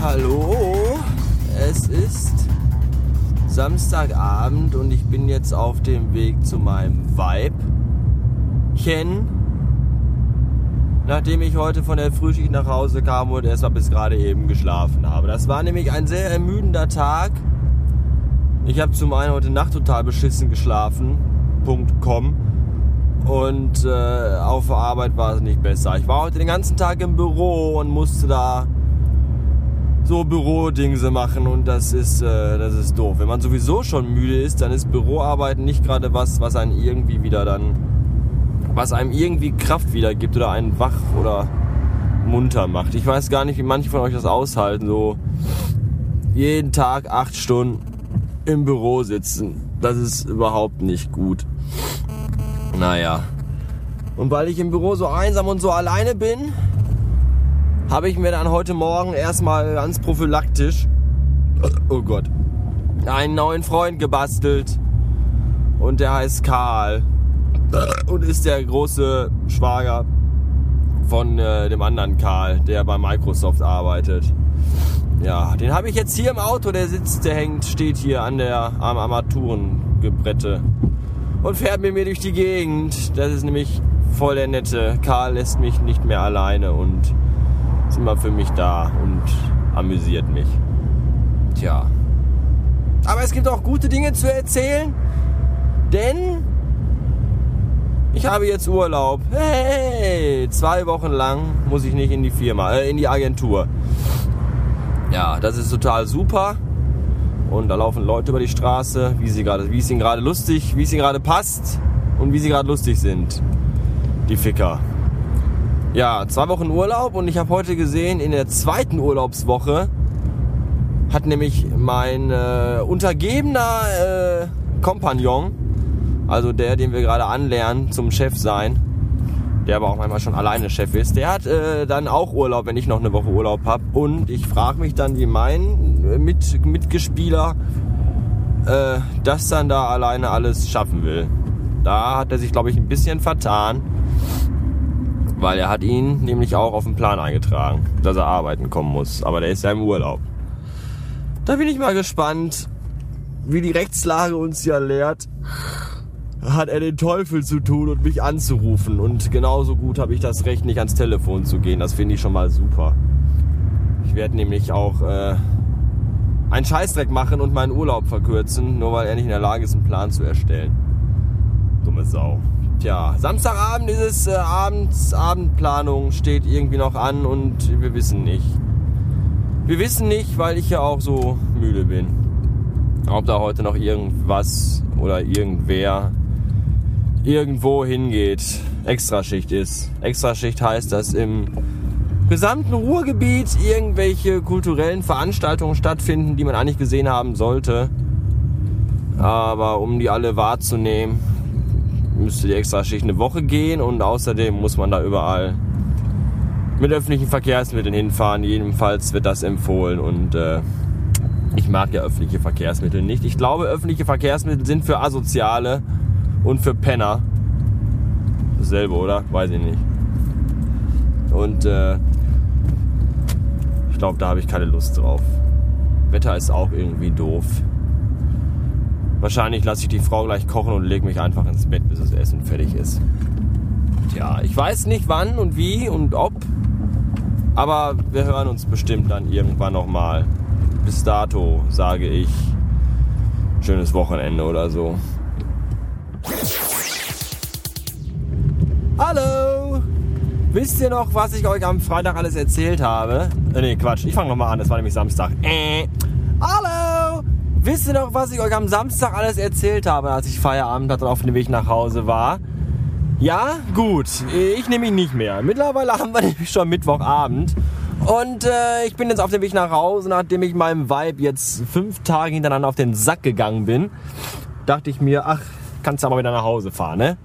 Hallo, es ist Samstagabend und ich bin jetzt auf dem Weg zu meinem Weibchen. Nachdem ich heute von der Frühschicht nach Hause kam und erst mal bis gerade eben geschlafen habe. Das war nämlich ein sehr ermüdender Tag. Ich habe zum einen heute Nacht total beschissen geschlafen. Punkt com. Und äh, auf der Arbeit war es nicht besser. Ich war heute den ganzen Tag im Büro und musste da so Bürodingse machen und das ist, äh, das ist doof. Wenn man sowieso schon müde ist, dann ist Büroarbeit nicht gerade was, was einen irgendwie wieder dann, was einem irgendwie Kraft wiedergibt oder einen wach oder munter macht. Ich weiß gar nicht, wie manche von euch das aushalten, so jeden Tag acht Stunden im Büro sitzen. Das ist überhaupt nicht gut. Naja. Und weil ich im Büro so einsam und so alleine bin, habe ich mir dann heute Morgen erstmal ganz prophylaktisch, oh Gott, einen neuen Freund gebastelt. Und der heißt Karl. Und ist der große Schwager von äh, dem anderen Karl, der bei Microsoft arbeitet. Ja, den habe ich jetzt hier im Auto, der sitzt, der hängt, steht hier an der am Armaturengebrette und fährt mit mir durch die Gegend. Das ist nämlich voll der nette. Karl lässt mich nicht mehr alleine und ist immer für mich da und amüsiert mich. Tja. Aber es gibt auch gute Dinge zu erzählen, denn ich habe jetzt Urlaub. Hey, zwei Wochen lang muss ich nicht in die Firma, äh, in die Agentur. Ja, das ist total super. Und da laufen Leute über die Straße, wie sie gerade, wie es ihnen gerade lustig, wie es ihnen gerade passt und wie sie gerade lustig sind. Die Ficker. Ja, zwei Wochen Urlaub und ich habe heute gesehen, in der zweiten Urlaubswoche hat nämlich mein äh, untergebener äh, Kompagnon, also der, den wir gerade anlernen zum Chef sein, der aber auch manchmal schon alleine Chef ist, der hat äh, dann auch Urlaub, wenn ich noch eine Woche Urlaub habe. Und ich frage mich dann, wie mein äh, Mit Mitgespieler äh, das dann da alleine alles schaffen will. Da hat er sich, glaube ich, ein bisschen vertan weil er hat ihn nämlich auch auf den Plan eingetragen, dass er arbeiten kommen muss. Aber der ist ja im Urlaub. Da bin ich mal gespannt, wie die Rechtslage uns ja lehrt. Hat er den Teufel zu tun und mich anzurufen. Und genauso gut habe ich das Recht, nicht ans Telefon zu gehen. Das finde ich schon mal super. Ich werde nämlich auch äh, einen Scheißdreck machen und meinen Urlaub verkürzen, nur weil er nicht in der Lage ist, einen Plan zu erstellen. Dumme Sau. Tja, Samstagabend ist es, äh, abends, Abendplanung steht irgendwie noch an und wir wissen nicht. Wir wissen nicht, weil ich ja auch so müde bin. Ob da heute noch irgendwas oder irgendwer irgendwo hingeht. Extraschicht ist. Extraschicht heißt, dass im gesamten Ruhrgebiet irgendwelche kulturellen Veranstaltungen stattfinden, die man eigentlich gesehen haben sollte. Aber um die alle wahrzunehmen, müsste die Extraschicht eine Woche gehen und außerdem muss man da überall mit öffentlichen Verkehrsmitteln hinfahren. Jedenfalls wird das empfohlen und äh, ich mag ja öffentliche Verkehrsmittel nicht. Ich glaube, öffentliche Verkehrsmittel sind für Asoziale und für Penner. Dasselbe, oder? Weiß ich nicht. Und äh, ich glaube, da habe ich keine Lust drauf. Wetter ist auch irgendwie doof. Wahrscheinlich lasse ich die Frau gleich kochen und lege mich einfach ins Bett, bis das Essen fertig ist. Tja, ich weiß nicht wann und wie und ob, aber wir hören uns bestimmt dann irgendwann nochmal. Bis dato sage ich schönes Wochenende oder so. Hallo! Wisst ihr noch, was ich euch am Freitag alles erzählt habe? Nee, Quatsch, ich fange nochmal an, das war nämlich Samstag. Äh. Wisst ihr noch, was ich euch am Samstag alles erzählt habe, als ich Feierabend hatte und auf dem Weg nach Hause war? Ja, gut. Ich nehme ihn nicht mehr. Mittlerweile haben wir nämlich schon Mittwochabend. Und äh, ich bin jetzt auf dem Weg nach Hause, nachdem ich meinem Vibe jetzt fünf Tage hintereinander auf den Sack gegangen bin. Dachte ich mir, ach, kannst du aber wieder nach Hause fahren, ne?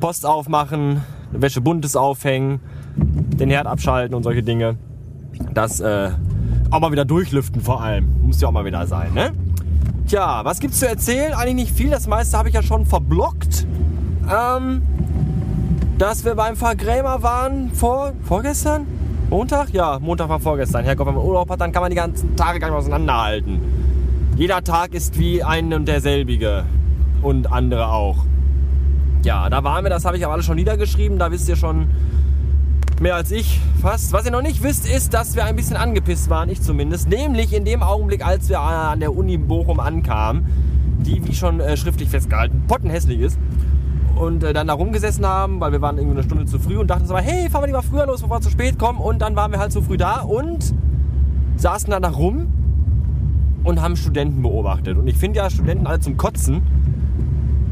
Post aufmachen, Wäsche buntes aufhängen, den Herd abschalten und solche Dinge. Das äh, auch mal wieder durchlüften vor allem. Muss ja auch mal wieder sein, ne? Tja, was gibt's zu erzählen? Eigentlich nicht viel. Das meiste habe ich ja schon verblockt. Ähm, dass wir beim Vergrämer waren vor vorgestern? Montag? Ja, Montag war vorgestern. Herrgott, wenn man Urlaub hat, dann kann man die ganzen Tage gar nicht auseinanderhalten. Jeder Tag ist wie ein und derselbige. Und andere auch. Ja, da waren wir, das habe ich aber alles schon niedergeschrieben. Da wisst ihr schon mehr als ich fast. Was ihr noch nicht wisst, ist, dass wir ein bisschen angepisst waren, ich zumindest. Nämlich in dem Augenblick, als wir an der Uni Bochum ankamen, die, wie schon äh, schriftlich festgehalten, pottenhässlich ist und äh, dann da rumgesessen haben, weil wir waren irgendwie eine Stunde zu früh und dachten so, hey, fahren wir lieber früher los, bevor wir zu spät kommen. Und dann waren wir halt zu früh da und saßen dann da rum und haben Studenten beobachtet. Und ich finde ja Studenten alle zum Kotzen.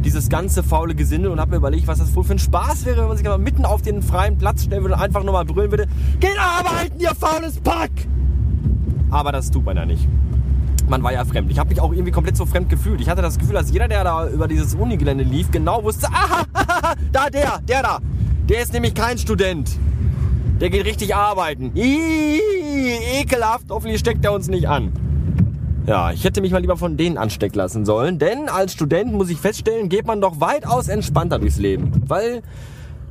Dieses ganze faule Gesindel und habe mir überlegt, was das wohl für ein Spaß wäre, wenn man sich mal mitten auf den freien Platz stellen würde und einfach nur mal brüllen würde, geht arbeiten, ihr faules Pack! Aber das tut man ja nicht man war ja fremd. Ich habe mich auch irgendwie komplett so fremd gefühlt. Ich hatte das Gefühl, dass jeder, der da über dieses Unigelände lief, genau wusste, aha, da der, der da. Der ist nämlich kein Student. Der geht richtig arbeiten. Iii, ekelhaft, hoffentlich steckt er uns nicht an. Ja, ich hätte mich mal lieber von denen anstecken lassen sollen, denn als Student muss ich feststellen, geht man doch weitaus entspannter durchs Leben. Weil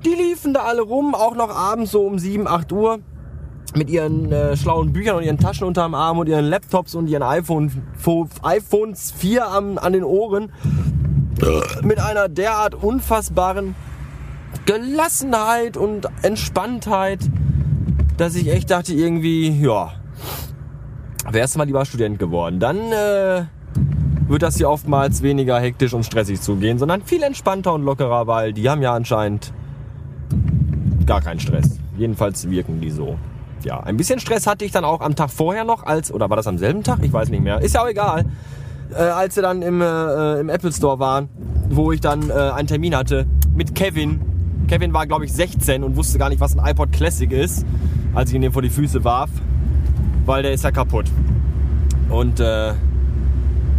die liefen da alle rum, auch noch abends so um 7, 8 Uhr mit ihren äh, schlauen Büchern und ihren Taschen unterm Arm und ihren Laptops und ihren iPhone, iPhones 4 am, an den Ohren mit einer derart unfassbaren Gelassenheit und Entspanntheit, dass ich echt dachte irgendwie, ja, wärst du mal lieber Student geworden. Dann äh, wird das hier oftmals weniger hektisch und stressig zugehen, sondern viel entspannter und lockerer, weil die haben ja anscheinend gar keinen Stress. Jedenfalls wirken die so ja, ein bisschen Stress hatte ich dann auch am Tag vorher noch, als, oder war das am selben Tag? Ich weiß nicht mehr. Ist ja auch egal. Äh, als wir dann im, äh, im Apple Store waren, wo ich dann äh, einen Termin hatte mit Kevin. Kevin war, glaube ich, 16 und wusste gar nicht, was ein iPod Classic ist, als ich ihn dem vor die Füße warf, weil der ist ja kaputt. Und äh,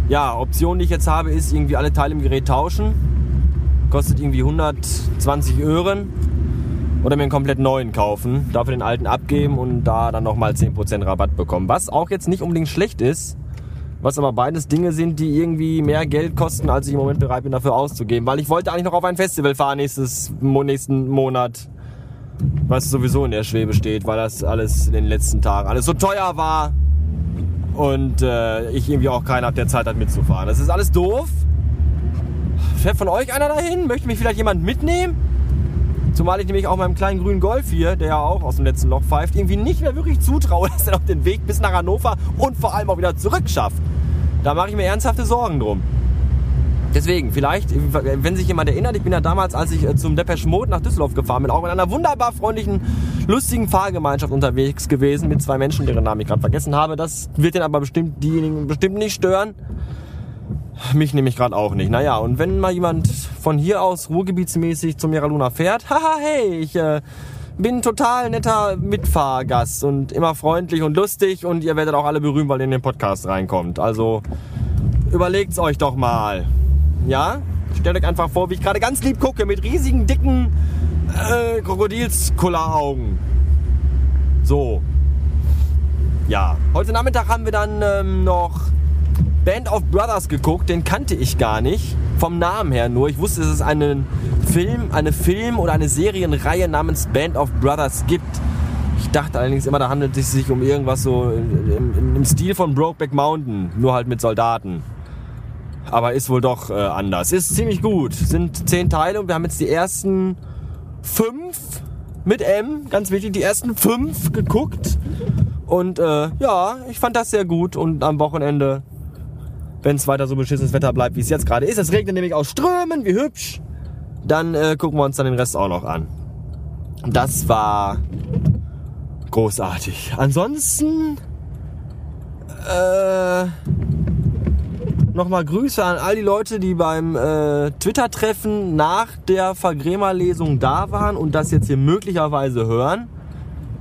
ja, Option, die ich jetzt habe, ist irgendwie alle Teile im Gerät tauschen. Kostet irgendwie 120 Öhren oder mir einen komplett neuen kaufen, dafür den alten abgeben und da dann nochmal 10% Rabatt bekommen. Was auch jetzt nicht unbedingt schlecht ist, was aber beides Dinge sind, die irgendwie mehr Geld kosten, als ich im Moment bereit bin dafür auszugeben. Weil ich wollte eigentlich noch auf ein Festival fahren nächstes, nächsten Monat, was sowieso in der Schwebe steht, weil das alles in den letzten Tagen alles so teuer war und äh, ich irgendwie auch keinen habe, der Zeit hat mitzufahren. Das ist alles doof. Fährt von euch einer dahin? Möchte mich vielleicht jemand mitnehmen? Zumal ich nämlich auch meinem kleinen grünen Golf hier, der ja auch aus dem letzten Loch pfeift, irgendwie nicht mehr wirklich zutraue, dass er noch den Weg bis nach Hannover und vor allem auch wieder zurück schafft. Da mache ich mir ernsthafte Sorgen drum. Deswegen, vielleicht, wenn sich jemand erinnert, ich bin ja damals, als ich äh, zum Depeche Mode nach Düsseldorf gefahren bin, auch in einer wunderbar freundlichen, lustigen Fahrgemeinschaft unterwegs gewesen mit zwei Menschen, deren Namen ich gerade vergessen habe. Das wird den aber bestimmt diejenigen bestimmt nicht stören. Mich nehme ich gerade auch nicht. Naja, und wenn mal jemand von hier aus ruhrgebietsmäßig zum Mira Luna fährt, haha, hey, ich äh, bin total netter Mitfahrgast und immer freundlich und lustig und ihr werdet auch alle berühmt, weil ihr in den Podcast reinkommt. Also überlegt's euch doch mal. Ja? Stellt euch einfach vor, wie ich gerade ganz lieb gucke mit riesigen, dicken äh, Krokodilskulleraugen. So. Ja. Heute Nachmittag haben wir dann ähm, noch Band of Brothers geguckt, den kannte ich gar nicht. Vom Namen her nur. Ich wusste, dass es einen Film, eine Film- oder eine Serienreihe namens Band of Brothers gibt. Ich dachte allerdings immer, da handelt es sich um irgendwas so im, im Stil von Brokeback Mountain, nur halt mit Soldaten. Aber ist wohl doch äh, anders. Ist ziemlich gut. Sind zehn Teile und wir haben jetzt die ersten fünf mit M, ganz wichtig, die ersten fünf geguckt. Und äh, ja, ich fand das sehr gut und am Wochenende wenn es weiter so beschissenes Wetter bleibt, wie es jetzt gerade ist. Es regnet nämlich aus Strömen, wie hübsch. Dann äh, gucken wir uns dann den Rest auch noch an. Das war großartig. Ansonsten äh, nochmal Grüße an all die Leute, die beim äh, Twitter-Treffen nach der Vergrämer-Lesung da waren und das jetzt hier möglicherweise hören.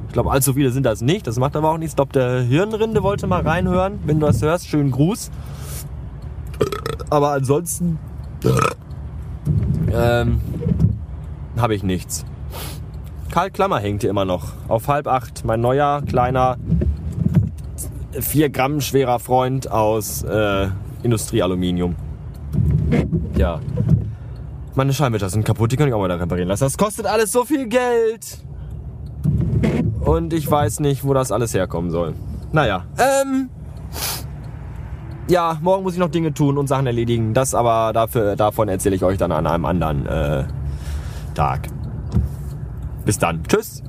Ich glaube, allzu viele sind das nicht. Das macht aber auch nichts. Ich glaube, der Hirnrinde wollte mal reinhören. Wenn du das hörst, schönen Gruß. Aber ansonsten. Ähm, habe ich nichts. Karl Klammer hängt hier immer noch. Auf halb acht. Mein neuer, kleiner, vier Gramm schwerer Freund aus äh, Industriealuminium. Ja. Meine Scheinwerfer sind kaputt, die kann ich auch mal da reparieren lassen. Das kostet alles so viel Geld. Und ich weiß nicht, wo das alles herkommen soll. Naja, ähm. Ja, morgen muss ich noch Dinge tun und Sachen erledigen. Das aber dafür, davon erzähle ich euch dann an einem anderen äh, Tag. Bis dann. Tschüss.